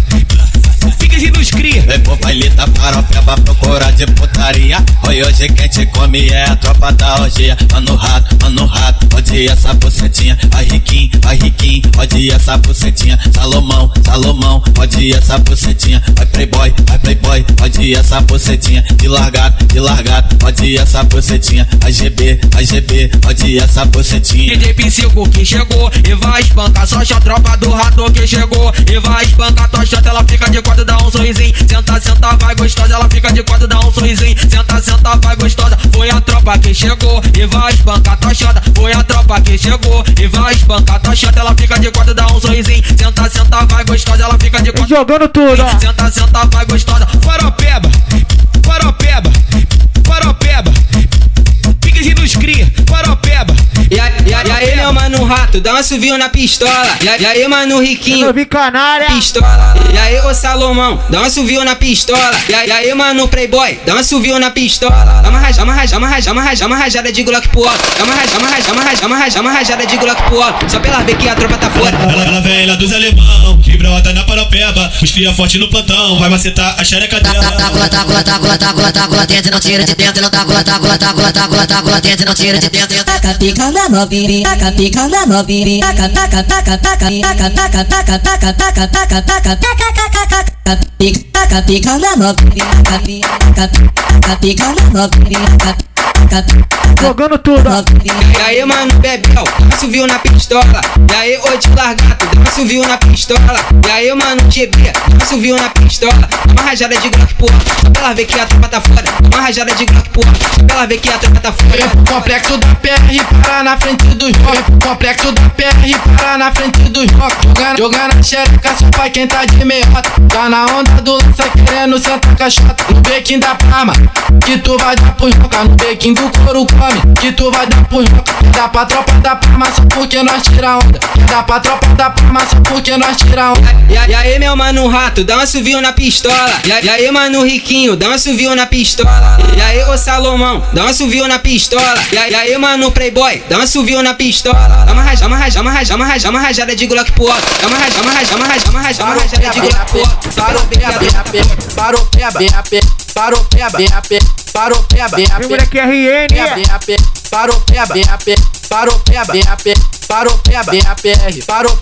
Requisitos cria. Vem pro baile da paropeba procura de putaria. Oi, hoje quem te come é a tropa da orgia. Mano rato, mano rato, pode essa bucetinha. Vai riquinho, vai riquinho, pode essa bucetinha. Salomão, Salomão, pode essa bucetinha. Vai playboy, vai playboy, pode essa bucetinha. De largado, de largado, pode essa bucetinha. Vai GB, vai GB, pode essa bucetinha. DJ P5 que chegou e vai espancar. Só a tropa do rato que chegou e vai espancar. Tua chata, ela fica de quatro, dá um sorrisinho. Senta, senta, vai gostosa, ela fica de quatro, dá um sorrisinho. Senta, senta, vai gostosa. Foi a tropa que chegou e vai espancar tua chata. Foi a tropa que chegou e vai espancar tua chata, ela fica de quatro, dá um sorrisinho. Senta, senta, vai gostosa, ela fica de quatro. Jogando tudo, ó. Senta, senta, vai gostosa. Paropeba, paropeba, Piquezinho dos cria, paropeba. E, a, e, a, e aí, meu mano rato, dá um assovio na pistola. E, a, e aí, mano riquinho, vi canária. pistola. E aí, ô Salomão, dá um assovio na pistola. E, a, e aí, mano playboy, dá um assovio na pistola. Dá uma rajada, uma rajada, uma rajada, uma rajada, uma rajada de Glock pro alto. Dá uma rajada, uma rajada, uma rajada, uma rajada, uma rajada de Glock pro alto. Só pela ver que a tropa tá fora. Ela, ela vem lá dos alemão, que cria forte no plantão, vai macetar a xereca dela. Tácula, tácula, tácula, tácula, tácula, dentro não tira de dentro, não tácula, tácula, tácula, tácula, tácula, dentro não tira de dentro. Taca pica na novinha, taca pica na novinha, taca, taca, taca, taca, taca, taca, taca, taca, taca, taca, taca, taca, taca, taca, pica, taca pica na novinha, taca pica, taca pica na novinha, taca Jogando tudo. E aí, mano, Bebel, subiu na pistola. E aí, ô de largato, subiu na pistola. E aí, mano, GB, subiu na pistola. Uma rajada de Glock, porra. Ela ver que a tropa tá foda. Uma rajada de Glock, porra. Ela ver que a tropa tá foda. Complexo da PR para na frente dos rock. Complexo da PR para na frente dos rock. Jogando, jogando a xereca, só pra quem tá de meiota. Tá na onda do lança querendo sentar caixota. No bequim da Parma, que tu vai dar pros roca. No bequim do couro come, que tu vai dar pros roca. Dá pra tropa da Parma só porque nós tira onda. Dá pra tropa da Parma só porque nós tira onda. E, e aí, meu mano rato, dá uma subiu na pistola. E, e aí, mano riquinho, dá uma subiu na pistola. E aí, ô Salomão, dá uma subiu na pistola. E, e aí, mano playboy, dá uma subiu na pistola. Dá uma rajada, uma rajada, uma rajada, uma rajada, uma rajada de Glock pro alto. Dá uma rajada, uma rajada, uma rajada, uma rajada, uma rajada de Glock pro alto. Parou, peba, BAP, parou, peba, BAP, parou, peba, peba, Parou Peba a pé, vem a pé, paropeba, vem a pé, paropeba, a pé, peba, BAPR, parou,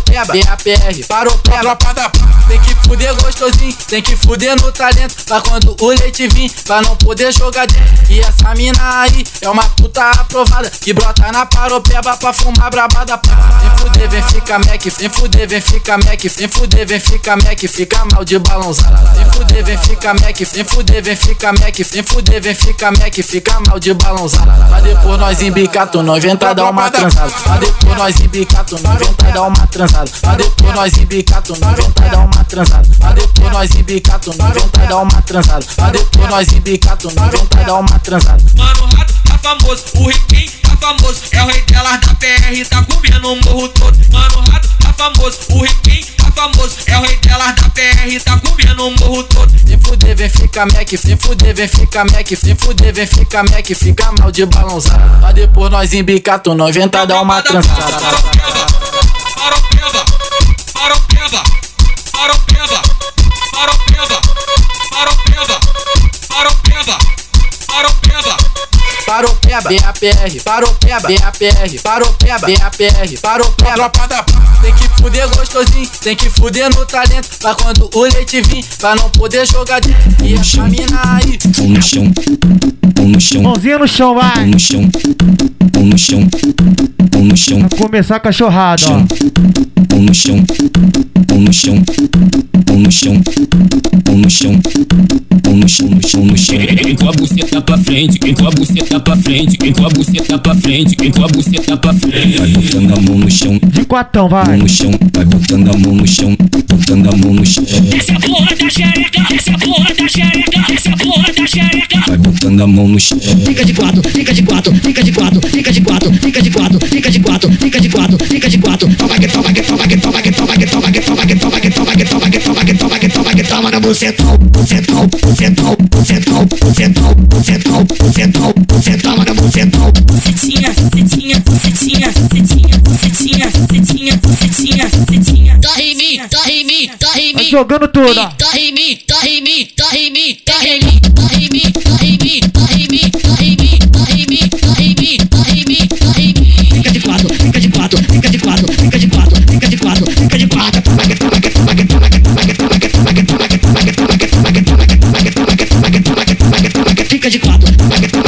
peba, BAPR, parou, peba. Tropa da tem que fuder gostosinho, tem que fuder no talento, pra quando o leite vir, pra não poder jogar dentro. E essa mina aí é uma puta aprovada, que brota na paropeba pra fumar brabada. pá. Vem fuder, vem ficar Mac, vem fuder, vem ficar Mac, vem fuder, vem ficar Mac, fica mal de balãozada. Vem fuder, vem ficar Mac, vem fuder, vem ficar Mac, vem fuder, vem ficar Mac, fica mal de balãozada. Pra depois nós embicar tu nós venta dar uma transada. Pra depois nós embicar tu nós venta dar uma transada. Pra depois nós embicar tu nós venta dar uma transada. Pra depois nós embicar tu nós venta dar uma transada. Pra depois nós embicar tu nós venta dar uma transada. Mano, rato famoso, o riquinho tá famoso. É o rei delas da PR, tá comendo o morro todo. Mano, rato tá famoso, o riquinho tá famoso. É o rei delas da PR, tá comendo o morro todo. Vem fuder, vem ficar Mac, vem fuder, vem ficar Mac, vem fuder, vem ficar Mac, fica mal de balãozada. Pra depois nós embicar tu nós venta dar uma paropeba, paropeba, paropeba, paropeba. Parou, peba, BAPR, parou, peba, BAPR, parou, peba, BAPR, parou, peba. Tropa da tem que fuder gostosinho, tem que fuder no talento, pra quando o leite vir, pra não poder jogar dentro. E essa mina aí, Pão no chão, pão no chão, Mãozinha no chão, pão vai. no chão, pão no chão, pão no chão, Vai começar a cachorrada, ó. pão no chão, pão no chão, pão no chão, pão no chão, pão no chão, no chão, no chão. Quem tua buceta pra frente, quem tua buceta pra frente, quem tua buceta pra frente, quem tua buceta pra frente. Vai botando a mão no chão, De quatão, mão vai. no chão, vai botando a mão no chão, botando a mão no chão. Essa porra da xereca, essa porra da xereca, essa porra da xereca. Vai botando a mão no chão. Fica de quatro, fica de quatro, fica de quatro, fica de quatro, fica de quatro, fica de quatro, fica de quatro, fica de quatro. Toma que toma que toma que toma que toma que toma que toma que toma que toma que toma que toma que toma que toma que toma na bucetão, bucetão, bucetão, bucetão, bucetão, bucetão, bucetão, bucetão na bucetão. Bucetinha, bucetinha, bucetinha, bucetinha, bucetinha, bucetinha, bucetinha, bucetinha. Tá em mim, tá em mim, tá em mim. jogando tudo, ó. Tá em mim, tá em mim, tá em mim, tá em mim, tá em mim, tá em mim, tá em mim, tá em mim, tá em mim, tá em mim, tá em mim, tá em mim. Fica de quatro, fica de quatro, fica de quatro, fica de quatro, fica de quatro, fica de quatro. De quatro. Toma que toma que toma que toma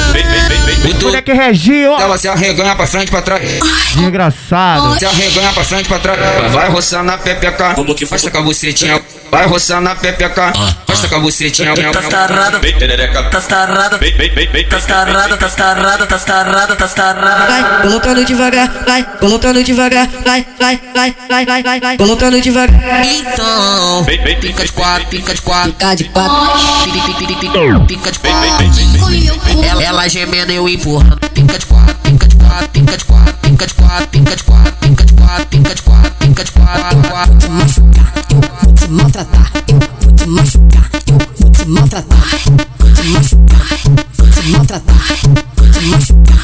Moleque Reginho, ó. Ela se arreganha pra frente, pra trás. Desgraçado. Se arreganha pra frente, pra trás. Vai roçar na pepeca. Costa com a bucetinha. Vai roçar na pepeca. Costa com a bucetinha. Tá tá tá tá sarrado, tá sarrado, tá sarrado. Vai, colocando devagar, vai, colocando devagar, vai, vai, vai, vai, vai, vai, vai, colocando devagar. Então, pica de quatro, pica de quatro, pica de quatro, pica, pica, pica, pica, pica de quatro ela gemendo eu empurrando. Pinca de quatro, pinca de quatro, pinca de quatro, pinca de quatro, pinca de quatro, pinca de quatro, pinca de quatro, pinca de quatro. Eu vou te machucar, eu vou te maltratar, eu vou te machucar, eu vou te maltratar, vou te machucar, vou te maltratar, vou te machucar,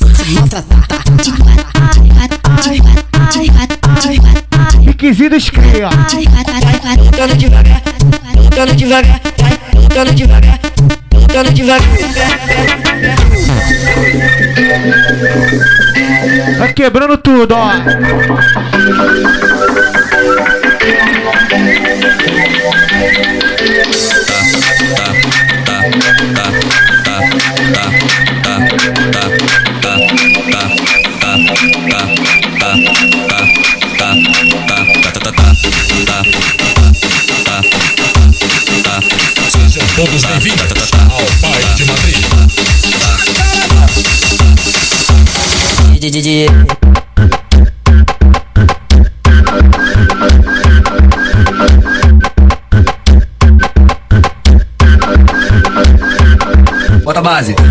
vou te maltratar. De quatro, de quatro, de quatro, de quatro, de quatro. Requisito escreve, ó. Vai, voltando devagar, voltando devagar, vai, voltando devagar colocando devagar. Tá quebrando tudo, ó. Sejam todos bem-vindos Bota a base.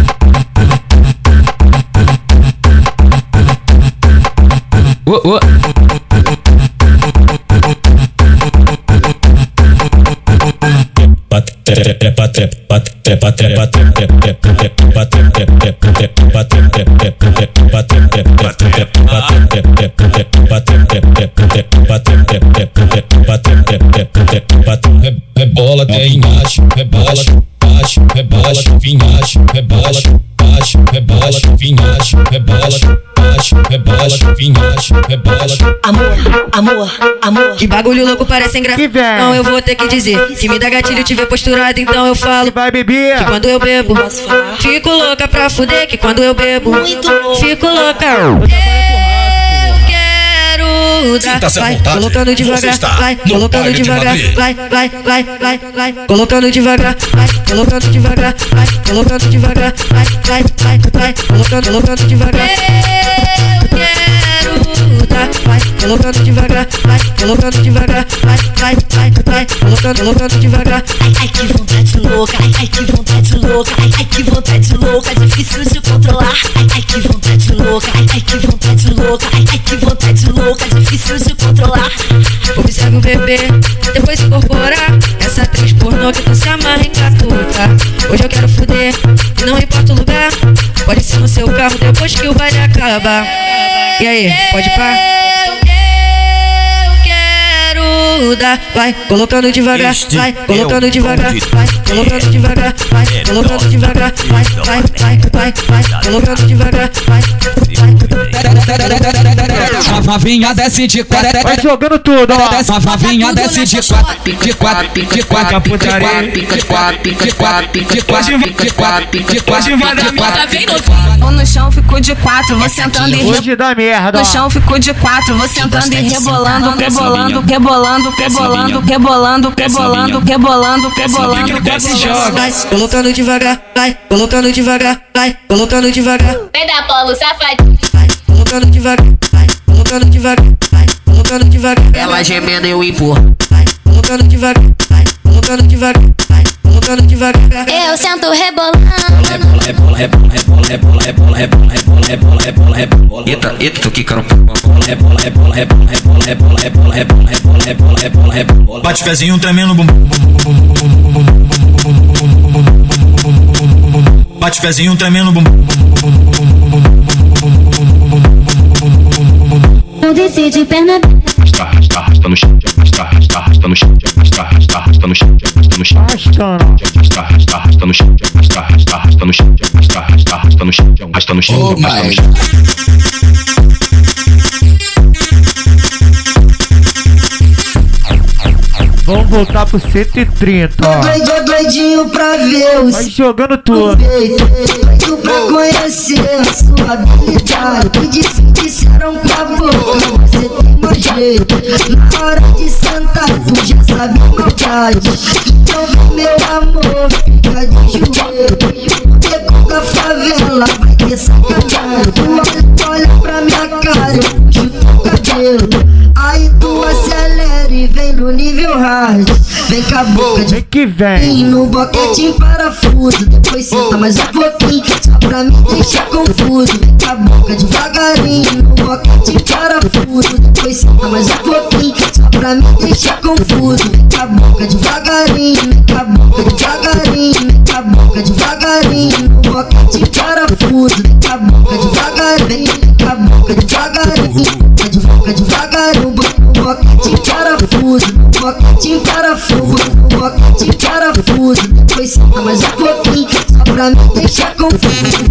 Trepa, trepa, trepa, trepa, trepa, trepa, trepa, trepa, trepa, trepa, Rebola, tem acho, rebola, acho, rebola, vinhacho, rebola, acho, rebola, vinhacho, rebola, acho, rebola, vinhacho, rebola. Amor, amor, amor. Que bagulho louco parece engraçado. Não, eu vou ter que dizer. Se me dá gatilho, tiver posturado, então eu falo. Vai beber. Que quando eu bebo, fico louca pra fuder. Que quando eu bebo, fico louca. Eu quero dar. Vai, colocando devagar. Vai, colocando devagar. Vai, vai, vai, vai, vai. Colocando devagar. Vai, colocando devagar. Vai, colocando devagar. Vai, vai, vai, vai. Colocando, colocando devagar. life. Vai, colocando devagar. Vai, colocando devagar. Vai, vai, vai, vai. Colocando, colocando devagar. Ai, ai, que vontade louca, ai, ai, que vontade louca, ai, ai, que vontade louca, difícil de controlar. Ai, ai, que vontade louca, ai, ai, que vontade louca, ai, ai, que vontade louca, difícil de controlar. Observe o bebê, depois incorporar Essa atriz pornô que tu se amarra em catuca Hoje eu quero fuder, e não importa o lugar Pode ser no seu carro depois que o baile acabar E aí, pode pá? Dar Vai, colocando devagar, Este vai, é colocando devagar. Vai, colocando devagar, vai, colocando devagar Vai, vai, vai, vai, vai, colocando devagar Vai, A vavinha desce de quatro. Vai jogando tudo, ó. A vavinha desce de quatro. De quatro, de quatro, de quatro, de quatro, de quatro, de quatro, de quatro, de quatro, de quatro. no chão ficou de quatro, vou sentando e Hoje dá merda. No chão ficou de quatro, vou sentando e rebolando, rebolando, rebolando, rebolando, rebolando, rebolando, rebolando, rebolando, rebolando. vai, colocando devagar Vai, colocando devagar Vai, colocando devagar Vem da polo, safadinho. colocando devagar, vai, colocando devagar, vai, colocando devagar. Ela gemendo eu empurro. vai, colocando devagar, colocando devagar, vai, colocando devagar. Eu sento rebolando. Rebola, rebola, rebola, rebola, rebola, rebola, rebola, rebola, rebola, rebola. Eita, eita, tô quicando. Rebola, rebola, rebola, rebola, rebola, rebola, rebola, rebola, rebola, rebola, rebola. Bate pezinho tremendo bum. Bate pezinho tremendo bum. Não decide perna. Arrasta, arrasta, arrasta no chão, arrasta, arrasta, no chão, arrasta, arrasta, arrasta no chão, arrasta no chão, arrasta, arrasta, arrasta no chão, arrasta, arrasta, arrasta no chão, arrasta, arrasta, arrasta no chão, arrasta no chão, arrasta no chão. Vamos voltar pro 130, ó. Doido, doidinho pra ver o Vai jogando tudo. Doido pra conhecer a sua habilidade Me disse, disseram com a boca Você tem mais jeito. Na hora de sentar tu já sabe maldade Então vem meu amor, fica de joelho. Beco da favela vai ter sacanagem. Olha, olha pra minha cara, eu cabelo Aí tu acelera e vem no nível hard. Vem com a boca de Vem que vem. no boquete em parafuso. Depois senta mais um pouquinho Só pra me deixar confuso. Vem com a boca devagarinho No boquete em parafuso. Depois senta mais um pouquinho Só pra me deixar confuso. Vem com a boca devagarinho Vem com a boca devagarinho Vem com a boca devagarinho No boquete em parafuso. Vem com a boca devagarinho Vem com a boca devagarinho parafuso, rocket para fogo, rocket para fogo. Foi mais um é pouquinho, pra me deixar confuso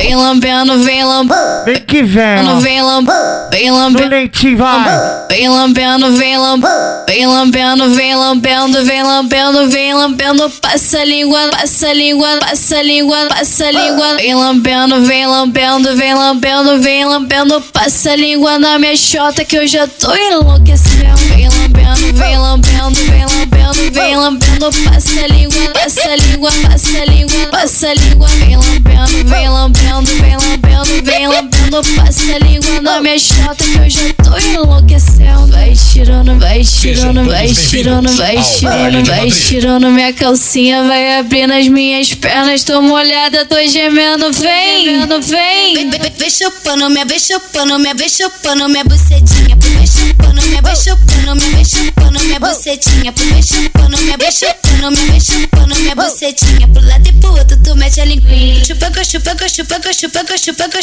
vem lambendo, vem lambendo. Vem que vem. Vem lambendo, vem lambendo. No leitinho, vai. Vem lambendo, vem lambendo, vem lambendo, vem lambendo, vem lambendo, vem lambendo, passa a língua, passa a língua, passa a língua, passa a língua. Vem lambendo, vem lambendo, vem lambendo, vem lambendo, passa a língua na minha chota que eu já tô enlouquecendo. Vem lambendo, vem lambendo, vem lambendo, vem lambendo, passa a língua, passa a língua, passa a língua, passa a língua. Vem lambendo, vem lambendo, vem lambendo, vem lambendo, passa a língua na minha chota que eu já tô enlouquecendo. Vai tirando, vai tirando, vai tirando, vai tirando, vai tirando minha calcinha, vai abrindo as minhas pernas, tô molhada, tô gemendo, vem, gemendo, vem. Vem chupando, minha vem chupando, minha vem chupando, minha bucetinha. Vem chupando, minha vem chupando, minha vem chupando, minha bucetinha. Vem chupando, minha vem chupando, minha vem chupando, minha bucetinha. Pro lado e pro outro, tu mete a linguinha. Chupa, chupa, chupa, chupaca, chupaca,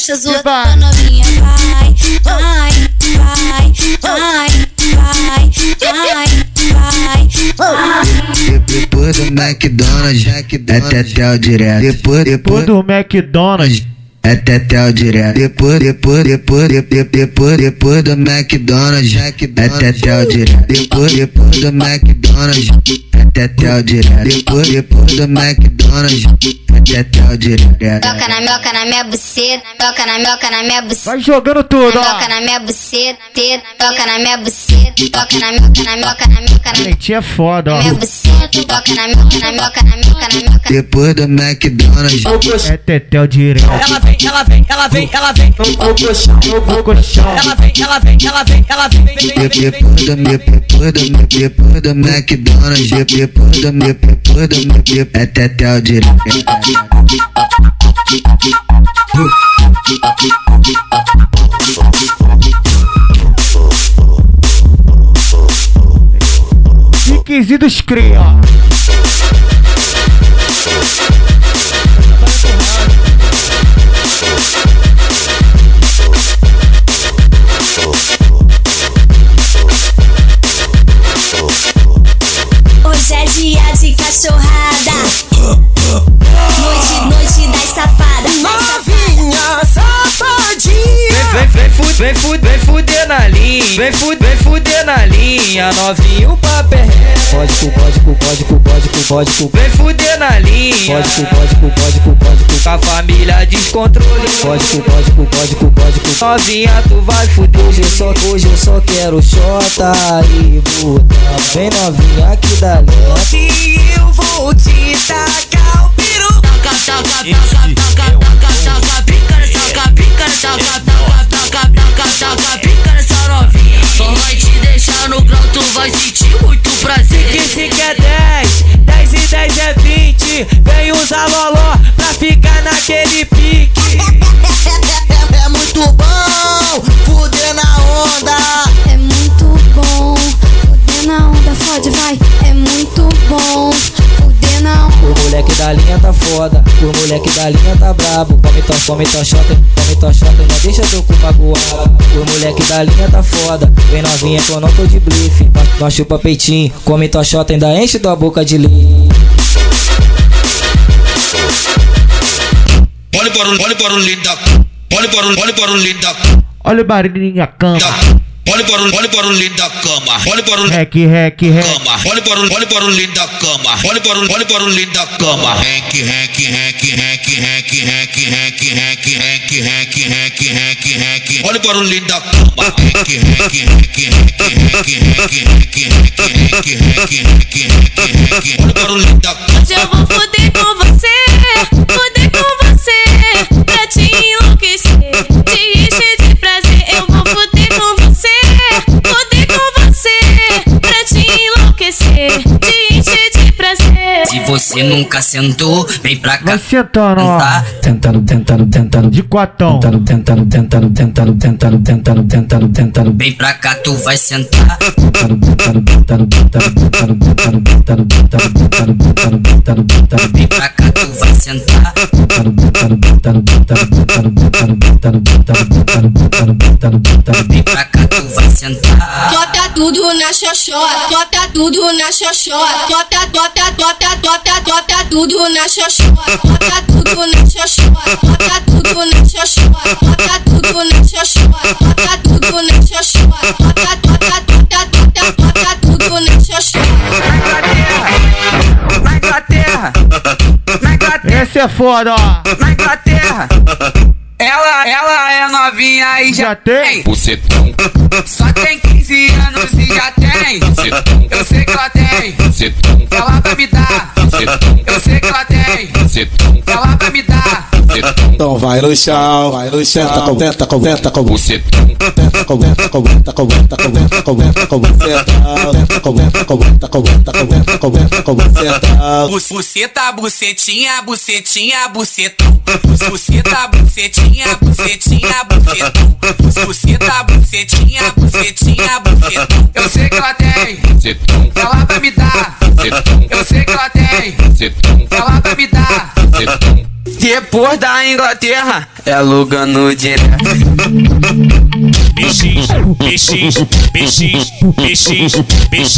novinha. Vai, vai, vai, vai, vai, vai. Depois do McDonald's, é o direto. Depois do McDonald's. É tetel direto. Depois, depois, depois, depois, depois, depois do McDonald's, é tetel direto. Depois, depois do McDonald's, é tetel direto. Depois, depois do McDonald's, é tetel direto. Toca na minhoca na minha buceta, toca na minhoca na minha buceta. Vai jogando tudo, ó. Toca na minha buceta, toca na minha buceta, toca na minhoca, na minhoca, na minhoca, na Leitinho é foda, ó. minha buceta, toca na minhoca, na minhoca, na minhoca, na minhoca. Depois do McDonald's, É tetel direto. Ela vem, vem, ela vem, ela vem, ela vem. ela vem, ela vem, Ela vem, ela vem, ela vem, ela vem. Depoda, me depoda, me depoda, vem, Depoda, me depoda, me depoda. vem, até o direito. Requisitos cria. Cachorrada. Noite, noite das safadas. Novinha safadinha. Vem, vem, vem, vem, vem, vem fuder na linha. Vem, fuder, vem fuder na linha. Novinho papel. Pode cu, pode pode pode cu, pode cu. Vem fuder na linha. Pode pode pode pode cu. Com a família descontrole. Pode pode pode pode cu. Novinha, tu vai fuder. Hoje eu só, hoje eu só quero xota e buta. Vem novinha aqui da eu vou te tacar o peru. Taca, taca, taca, taca, taca, taca, pica nessa taca, pica nessa taca, taca, taca, taca, taca, pica nessa novinha. Só vai te deixar no grau, tu vai sentir muito prazer. Que se quer 10, 10 e 10 é 20. Vem usar loló pra ficar naquele pique. <laughs> É muito bom fuder na onda. É muito bom. Fuder na onda, fode, vai. É muito bom. Fuder na onda. O moleque da linha tá foda, o moleque da linha tá brabo. Come tua, come tua shota, come tua shota, não deixa teu cu magoado. O moleque da linha tá foda, vem novinha que eu não tô de blife. Nós, chupa peitinho, come tua shota, ainda enche tua boca de leite. Olha o barulho, olha o barulho da. Olha o barulho, olha o barulho da. Olha o barulho, olha o barulho da cama. Olha o barulho Rec, rec, rec. cama. Olha o barulho, olha o barulho da cama. Olha o barulho, olha o barulho da cama. Rec, rec, rec, rec, rec, rec, rec, rec, rec, rec, rec, rec, rec. Olha o barulho da cama. Rec, rec, rec, rec, rec, rec, rec, rec, rec, rec, rec, rec. Olha o barulho da cama. Hoje eu vou foder com você, Se você nunca sentou, vem pra cá. Vai sentando, ó. Tentando, tentando, tentando. De quatão. Tentando, tentando, tentando, tentando, tentando, tentando, tentando, tentando. Vem pra cá, tu vai sentar. Tentando, tentando, tentando, tentando, tentando, tentando, tentando, tentando, tentando, tentando, tentando. Vem pra cá, tu vai sentar. Tentando, Vem pra cá, tu vai sentar. Bota tudo na xoxota, bota tudo na xoxota, bota, bota, bota, bota, bota tudo na xoxota, bota tudo na xoxota, bota tudo na xoxota, bota tudo na xoxota, bota tudo na xoxota, bota, bota, bota, bota, bota tudo na xoxota. Na Inglaterra, na Inglaterra, Esse é foda, ó. na Inglaterra. Ela, ela é novinha e já, Já tem? Bucetão, Só tem 15 anos e já tem. bucetão, Eu sei que ela tem. bucetão, Ela vai me dar. bucetão, Eu sei que ela tem. bucetão, Ela vai me dar. Então vai no chão, vai no chão. Tenta com, tenta com, tenta com, bucetão, tenta com, tenta com, tenta com, tenta com, tenta com, tenta com, tenta com, tenta com, tenta com, tenta com, tenta com, tenta com, Bu- Buceta, bucetinha, bucetinha, bucetão. Bu- Buceta, bucetinha, bucetinha, bucetão. Bu- Buceta, bucetinha, bucetinha, bucetão. Eu sei que ela tem. Ela vai me dar. Eu sei que ela tem. Ela Depois da Inglaterra, é Lugano direto. <laughs> BX, BX, BX, BX, BX,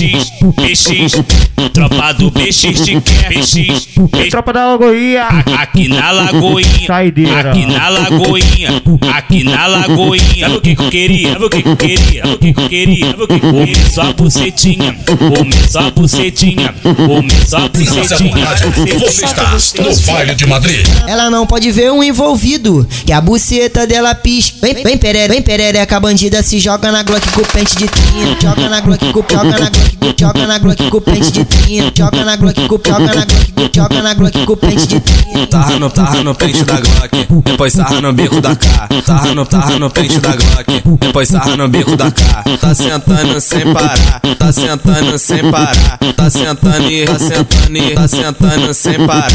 BX, tropa do BX te quer, BX, BX. Tropa da Lagoinha. Aqui na Lagoinha, Saideira. aqui na Lagoinha, aqui na Lagoinha. Sabe o que eu queria? Sabe o que eu queria? Sabe o que eu queria? Sabe o que eu queria? Só a bucetinha, comer só a bucetinha, comer só a bucetinha. Você está no baile de Madrid. Ela não pode ver um envolvido, que a buceta dela pisca. Vem, vem perere, vem perereca, a bandida se joga na Glock com pente de trinha. Joga na Glock com, joga na Glock com, joga na Glock com pente de trinha. Joga na Glock com, joga na Glock com, joga na Glock com pente de trinha. Tarra no, tarra no pente da Glock, depois sarra no bico da K. Tarra no, tarra no pente da Glock, depois sarra no bico da K. Tá sentando sem parar, tá sentando sem parar, tá sentando e tá sentando e tá sentando sem parar.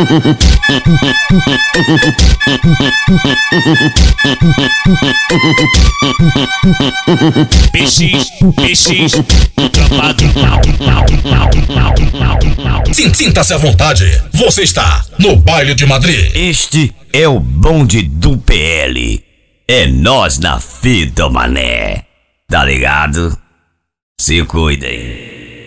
Tropa do Sim, Sinta-se à vontade. Você está no baile de Madrid. Este é o bonde do PL. É nós na fita, mané. Tá ligado? Se cuidem.